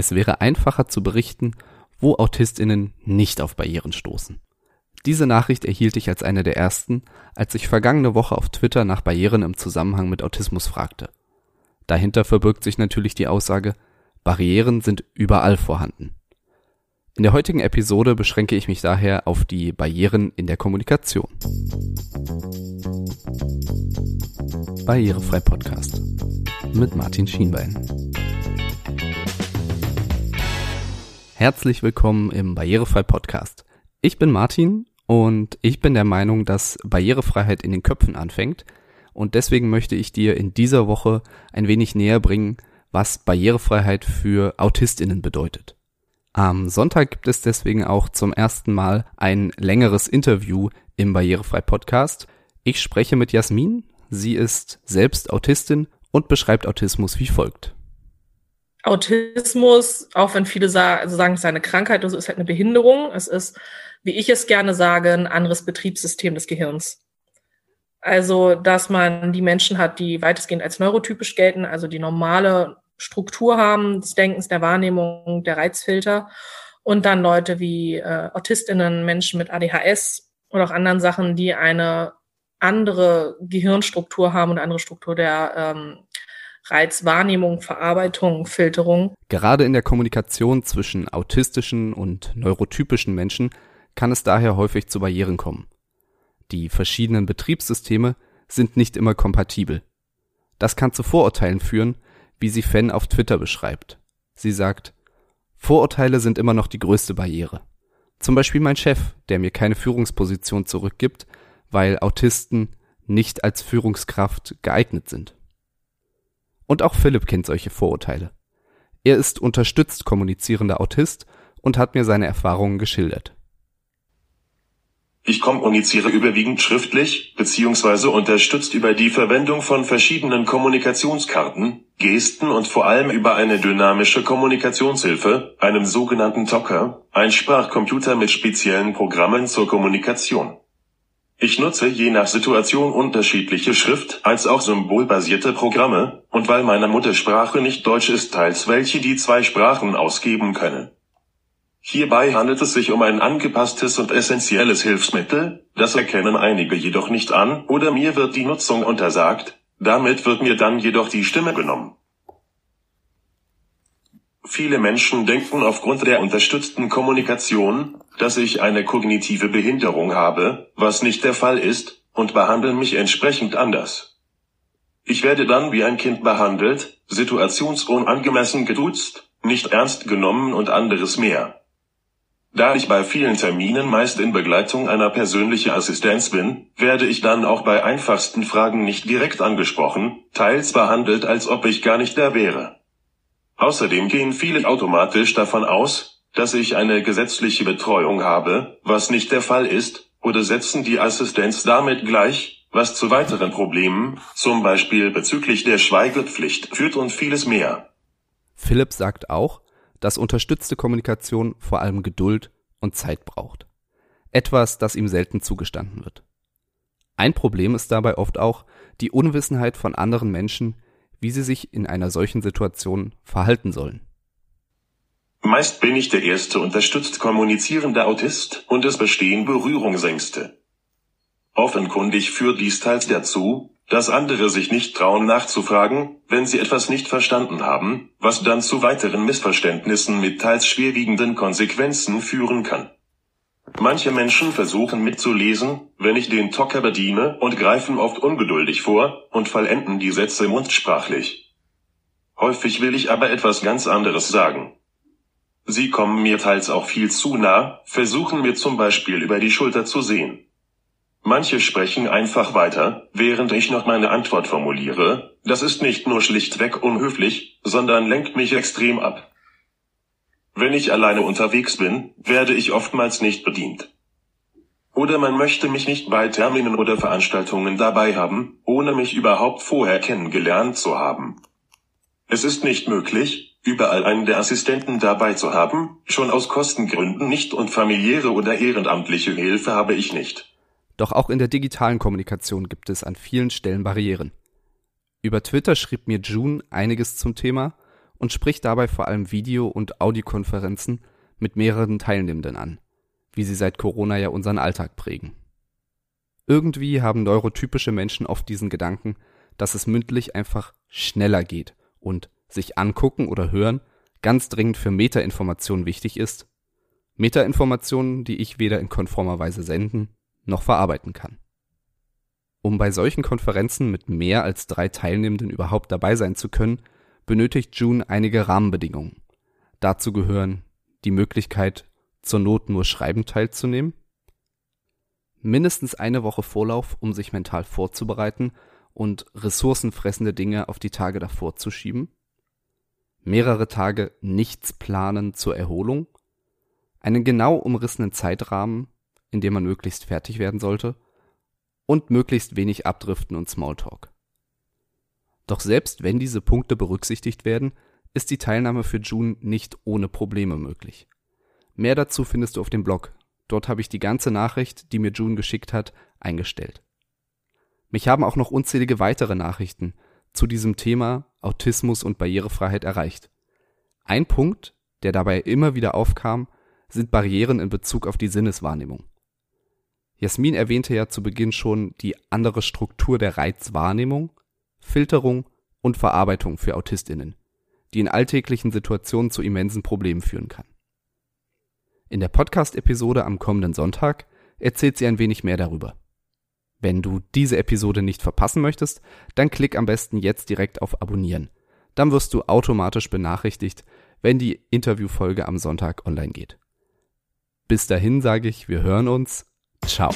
Es wäre einfacher zu berichten, wo Autistinnen nicht auf Barrieren stoßen. Diese Nachricht erhielt ich als eine der ersten, als ich vergangene Woche auf Twitter nach Barrieren im Zusammenhang mit Autismus fragte. Dahinter verbirgt sich natürlich die Aussage, Barrieren sind überall vorhanden. In der heutigen Episode beschränke ich mich daher auf die Barrieren in der Kommunikation. Barrierefrei Podcast mit Martin Schienbein. Herzlich willkommen im Barrierefrei Podcast. Ich bin Martin und ich bin der Meinung, dass Barrierefreiheit in den Köpfen anfängt und deswegen möchte ich dir in dieser Woche ein wenig näher bringen, was Barrierefreiheit für Autistinnen bedeutet. Am Sonntag gibt es deswegen auch zum ersten Mal ein längeres Interview im Barrierefrei Podcast. Ich spreche mit Jasmin, sie ist selbst Autistin und beschreibt Autismus wie folgt. Autismus, auch wenn viele sagen, also sagen, es ist eine Krankheit, also ist halt eine Behinderung. Es ist, wie ich es gerne sage, ein anderes Betriebssystem des Gehirns. Also, dass man die Menschen hat, die weitestgehend als neurotypisch gelten, also die normale Struktur haben des Denkens, der Wahrnehmung, der Reizfilter. Und dann Leute wie äh, Autistinnen, Menschen mit ADHS oder auch anderen Sachen, die eine andere Gehirnstruktur haben und eine andere Struktur der ähm, Reizwahrnehmung, Verarbeitung, Filterung. Gerade in der Kommunikation zwischen autistischen und neurotypischen Menschen kann es daher häufig zu Barrieren kommen. Die verschiedenen Betriebssysteme sind nicht immer kompatibel. Das kann zu Vorurteilen führen, wie sie Fan auf Twitter beschreibt. Sie sagt, Vorurteile sind immer noch die größte Barriere. Zum Beispiel mein Chef, der mir keine Führungsposition zurückgibt, weil Autisten nicht als Führungskraft geeignet sind. Und auch Philipp kennt solche Vorurteile. Er ist unterstützt kommunizierender Autist und hat mir seine Erfahrungen geschildert. Ich kommuniziere überwiegend schriftlich, beziehungsweise unterstützt über die Verwendung von verschiedenen Kommunikationskarten, Gesten und vor allem über eine dynamische Kommunikationshilfe, einem sogenannten Talker, ein Sprachcomputer mit speziellen Programmen zur Kommunikation. Ich nutze je nach Situation unterschiedliche Schrift- als auch symbolbasierte Programme, und weil meine Muttersprache nicht Deutsch ist, teils welche die zwei Sprachen ausgeben können. Hierbei handelt es sich um ein angepasstes und essentielles Hilfsmittel, das erkennen einige jedoch nicht an, oder mir wird die Nutzung untersagt, damit wird mir dann jedoch die Stimme genommen. Viele Menschen denken aufgrund der unterstützten Kommunikation, dass ich eine kognitive Behinderung habe, was nicht der Fall ist, und behandeln mich entsprechend anders. Ich werde dann wie ein Kind behandelt, situationsunangemessen geduzt, nicht ernst genommen und anderes mehr. Da ich bei vielen Terminen meist in Begleitung einer persönlichen Assistenz bin, werde ich dann auch bei einfachsten Fragen nicht direkt angesprochen, teils behandelt, als ob ich gar nicht da wäre. Außerdem gehen viele automatisch davon aus, dass ich eine gesetzliche Betreuung habe, was nicht der Fall ist, oder setzen die Assistenz damit gleich, was zu weiteren Problemen, zum Beispiel bezüglich der Schweigepflicht, führt und vieles mehr. Philipp sagt auch, dass unterstützte Kommunikation vor allem Geduld und Zeit braucht. Etwas, das ihm selten zugestanden wird. Ein Problem ist dabei oft auch die Unwissenheit von anderen Menschen, wie sie sich in einer solchen Situation verhalten sollen. Meist bin ich der erste unterstützt kommunizierende Autist und es bestehen Berührungsängste. Offenkundig führt dies teils dazu, dass andere sich nicht trauen nachzufragen, wenn sie etwas nicht verstanden haben, was dann zu weiteren Missverständnissen mit teils schwerwiegenden Konsequenzen führen kann. Manche Menschen versuchen mitzulesen, wenn ich den Tocker bediene und greifen oft ungeduldig vor und vollenden die Sätze mundsprachlich. Häufig will ich aber etwas ganz anderes sagen. Sie kommen mir teils auch viel zu nah, versuchen mir zum Beispiel über die Schulter zu sehen. Manche sprechen einfach weiter, während ich noch meine Antwort formuliere, das ist nicht nur schlichtweg unhöflich, sondern lenkt mich extrem ab. Wenn ich alleine unterwegs bin, werde ich oftmals nicht bedient. Oder man möchte mich nicht bei Terminen oder Veranstaltungen dabei haben, ohne mich überhaupt vorher kennengelernt zu haben. Es ist nicht möglich, überall einen der Assistenten dabei zu haben, schon aus Kostengründen nicht und familiäre oder ehrenamtliche Hilfe habe ich nicht. Doch auch in der digitalen Kommunikation gibt es an vielen Stellen Barrieren. Über Twitter schrieb mir June einiges zum Thema und spricht dabei vor allem Video- und Audiokonferenzen mit mehreren Teilnehmenden an, wie sie seit Corona ja unseren Alltag prägen. Irgendwie haben neurotypische Menschen oft diesen Gedanken, dass es mündlich einfach schneller geht und sich angucken oder hören ganz dringend für Metainformationen wichtig ist. Metainformationen, die ich weder in konformer Weise senden noch verarbeiten kann. Um bei solchen Konferenzen mit mehr als drei Teilnehmenden überhaupt dabei sein zu können, benötigt June einige Rahmenbedingungen. Dazu gehören die Möglichkeit, zur Not nur schreibend teilzunehmen, mindestens eine Woche Vorlauf, um sich mental vorzubereiten und ressourcenfressende Dinge auf die Tage davor zu schieben, mehrere Tage nichts planen zur Erholung, einen genau umrissenen Zeitrahmen, in dem man möglichst fertig werden sollte, und möglichst wenig Abdriften und Smalltalk. Doch selbst wenn diese Punkte berücksichtigt werden, ist die Teilnahme für June nicht ohne Probleme möglich. Mehr dazu findest du auf dem Blog. Dort habe ich die ganze Nachricht, die mir June geschickt hat, eingestellt. Mich haben auch noch unzählige weitere Nachrichten zu diesem Thema Autismus und Barrierefreiheit erreicht. Ein Punkt, der dabei immer wieder aufkam, sind Barrieren in Bezug auf die Sinneswahrnehmung. Jasmin erwähnte ja zu Beginn schon die andere Struktur der Reizwahrnehmung, Filterung und Verarbeitung für Autistinnen, die in alltäglichen Situationen zu immensen Problemen führen kann. In der Podcast-Episode am kommenden Sonntag erzählt sie ein wenig mehr darüber. Wenn du diese Episode nicht verpassen möchtest, dann klick am besten jetzt direkt auf Abonnieren. Dann wirst du automatisch benachrichtigt, wenn die Interviewfolge am Sonntag online geht. Bis dahin sage ich, wir hören uns. Ciao.